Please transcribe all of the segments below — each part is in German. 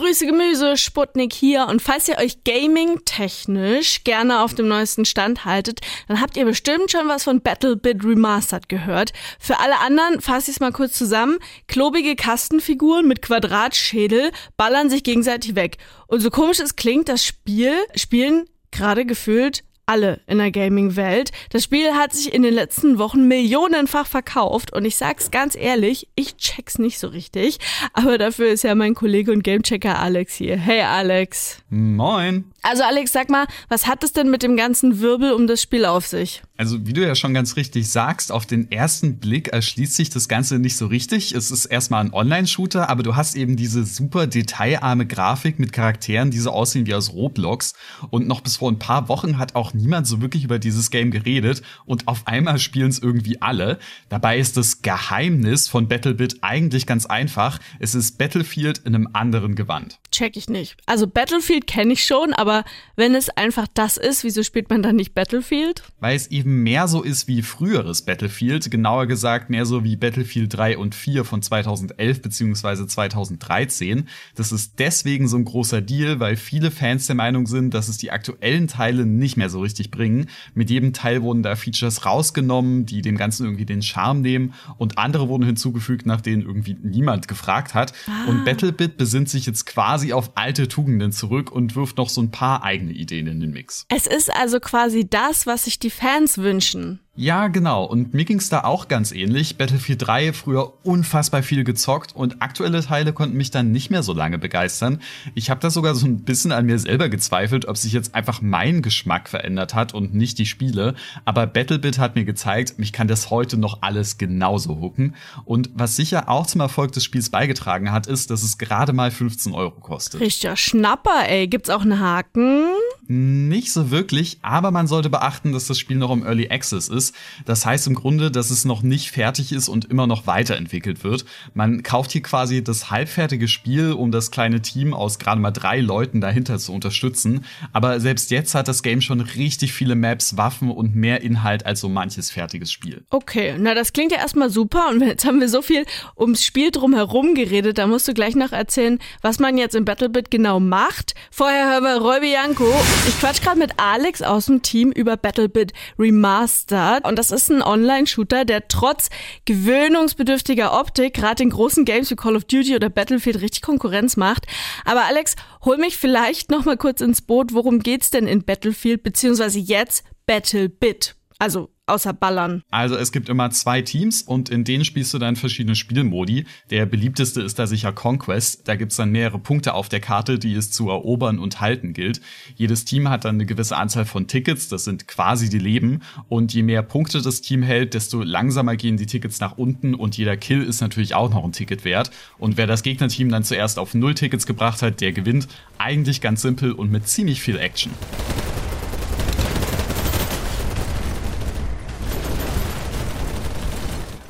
Grüße Gemüse, Sputnik hier. Und falls ihr euch gaming-technisch gerne auf dem neuesten Stand haltet, dann habt ihr bestimmt schon was von BattleBit Remastered gehört. Für alle anderen fasse ich es mal kurz zusammen. Klobige Kastenfiguren mit Quadratschädel ballern sich gegenseitig weg. Und so komisch es klingt, das Spiel spielen gerade gefühlt alle in der Gaming-Welt. Das Spiel hat sich in den letzten Wochen millionenfach verkauft und ich sag's ganz ehrlich, ich check's nicht so richtig. Aber dafür ist ja mein Kollege und Gamechecker Alex hier. Hey Alex. Moin. Also Alex, sag mal, was hat es denn mit dem ganzen Wirbel um das Spiel auf sich? Also wie du ja schon ganz richtig sagst, auf den ersten Blick erschließt sich das Ganze nicht so richtig. Es ist erstmal ein Online-Shooter, aber du hast eben diese super detailarme Grafik mit Charakteren, die so aussehen wie aus Roblox. Und noch bis vor ein paar Wochen hat auch niemand so wirklich über dieses Game geredet. Und auf einmal spielen es irgendwie alle. Dabei ist das Geheimnis von BattleBit eigentlich ganz einfach. Es ist Battlefield in einem anderen Gewand. Check ich nicht. Also Battlefield kenne ich schon, aber wenn es einfach das ist, wieso spielt man dann nicht Battlefield? Weil es eben mehr so ist wie früheres Battlefield, genauer gesagt mehr so wie Battlefield 3 und 4 von 2011 bzw. 2013. Das ist deswegen so ein großer Deal, weil viele Fans der Meinung sind, dass es die aktuellen Teile nicht mehr so richtig bringen. Mit jedem Teil wurden da Features rausgenommen, die dem Ganzen irgendwie den Charme nehmen und andere wurden hinzugefügt, nach denen irgendwie niemand gefragt hat. Ah. Und BattleBit besinnt sich jetzt quasi auf alte Tugenden zurück und wirft noch so ein paar eigene Ideen in den Mix. Es ist also quasi das, was sich die Fans wünschen. Ja, genau. Und mir ging's da auch ganz ähnlich. Battlefield 3 früher unfassbar viel gezockt und aktuelle Teile konnten mich dann nicht mehr so lange begeistern. Ich habe da sogar so ein bisschen an mir selber gezweifelt, ob sich jetzt einfach mein Geschmack verändert hat und nicht die Spiele. Aber Battlebit hat mir gezeigt, mich kann das heute noch alles genauso hooken. Und was sicher auch zum Erfolg des Spiels beigetragen hat, ist, dass es gerade mal 15 Euro kostet. Richtiger Schnapper, ey. Gibt's auch einen Haken? Nicht so wirklich, aber man sollte beachten, dass das Spiel noch im Early Access ist. Das heißt im Grunde, dass es noch nicht fertig ist und immer noch weiterentwickelt wird. Man kauft hier quasi das halbfertige Spiel, um das kleine Team aus gerade mal drei Leuten dahinter zu unterstützen. Aber selbst jetzt hat das Game schon richtig viele Maps, Waffen und mehr Inhalt als so manches fertiges Spiel. Okay, na das klingt ja erstmal super und jetzt haben wir so viel ums Spiel drumherum geredet. Da musst du gleich noch erzählen, was man jetzt im Battlebit genau macht. Vorher hören wir Roy Bianco ich quatsch gerade mit Alex aus dem Team über Battlebit Remastered und das ist ein Online-Shooter, der trotz gewöhnungsbedürftiger Optik gerade in großen Games wie Call of Duty oder Battlefield richtig Konkurrenz macht. Aber Alex, hol mich vielleicht noch mal kurz ins Boot. Worum geht's denn in Battlefield beziehungsweise jetzt Battlebit? Also außer Ballern? Also es gibt immer zwei Teams und in denen spielst du dann verschiedene Spielmodi. Der beliebteste ist da sicher Conquest. Da gibt's dann mehrere Punkte auf der Karte, die es zu erobern und halten gilt. Jedes Team hat dann eine gewisse Anzahl von Tickets, das sind quasi die Leben. Und je mehr Punkte das Team hält, desto langsamer gehen die Tickets nach unten und jeder Kill ist natürlich auch noch ein Ticket wert. Und wer das Gegnerteam dann zuerst auf null Tickets gebracht hat, der gewinnt. Eigentlich ganz simpel und mit ziemlich viel Action.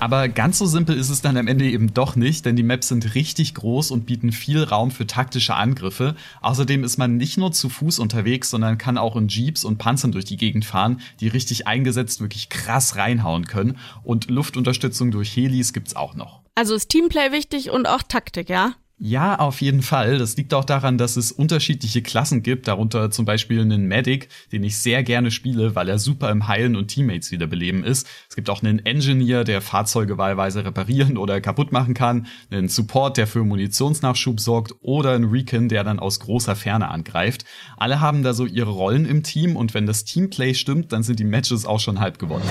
Aber ganz so simpel ist es dann am Ende eben doch nicht, denn die Maps sind richtig groß und bieten viel Raum für taktische Angriffe. Außerdem ist man nicht nur zu Fuß unterwegs, sondern kann auch in Jeeps und Panzern durch die Gegend fahren, die richtig eingesetzt wirklich krass reinhauen können. Und Luftunterstützung durch Helis gibt's auch noch. Also ist Teamplay wichtig und auch Taktik, ja? Ja, auf jeden Fall. Das liegt auch daran, dass es unterschiedliche Klassen gibt, darunter zum Beispiel einen Medic, den ich sehr gerne spiele, weil er super im Heilen und Teammates wiederbeleben ist. Es gibt auch einen Engineer, der Fahrzeuge wahlweise reparieren oder kaputt machen kann, einen Support, der für Munitionsnachschub sorgt oder einen Recon, der dann aus großer Ferne angreift. Alle haben da so ihre Rollen im Team und wenn das Teamplay stimmt, dann sind die Matches auch schon halb gewonnen.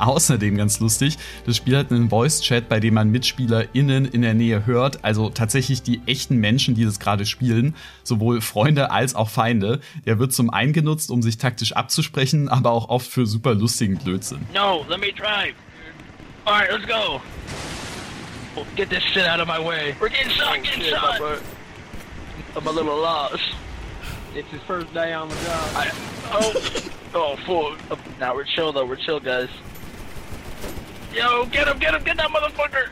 Außerdem ganz lustig, das Spiel hat einen Voice-Chat, bei dem man MitspielerInnen in der Nähe hört, also tatsächlich die echten Menschen, die das gerade spielen, sowohl Freunde als auch Feinde. Der wird zum einen genutzt, um sich taktisch abzusprechen, aber auch oft für super lustigen Blödsinn. No, let me drive. Alright, let's go. Get this shit out of my way. We're getting shot, getting shot. I'm a little lost. It's his first day on the job. I, oh, oh, fuck. Now we're chill though. We're chill, guys. Yo, get him, get him, get that motherfucker!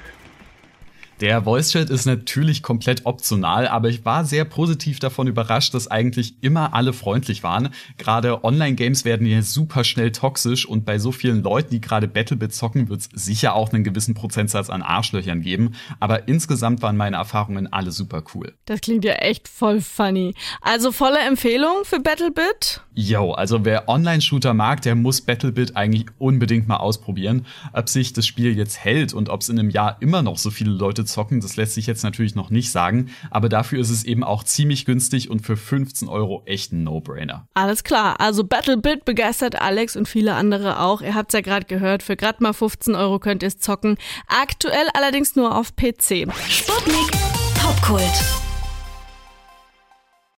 Der Voice Chat ist natürlich komplett optional, aber ich war sehr positiv davon überrascht, dass eigentlich immer alle freundlich waren. Gerade Online-Games werden hier super schnell toxisch und bei so vielen Leuten, die gerade Battlebit zocken, wird es sicher auch einen gewissen Prozentsatz an Arschlöchern geben. Aber insgesamt waren meine Erfahrungen alle super cool. Das klingt ja echt voll funny. Also volle Empfehlung für Battlebit? Yo, also wer Online-Shooter mag, der muss Battlebit eigentlich unbedingt mal ausprobieren. Ob sich das Spiel jetzt hält und ob es in einem Jahr immer noch so viele Leute zocken, das lässt sich jetzt natürlich noch nicht sagen. Aber dafür ist es eben auch ziemlich günstig und für 15 Euro echt ein No-Brainer. Alles klar, also Battlebit begeistert Alex und viele andere auch. Ihr habt es ja gerade gehört, für gerade mal 15 Euro könnt ihr es zocken. Aktuell allerdings nur auf PC. Sputnik Popkult.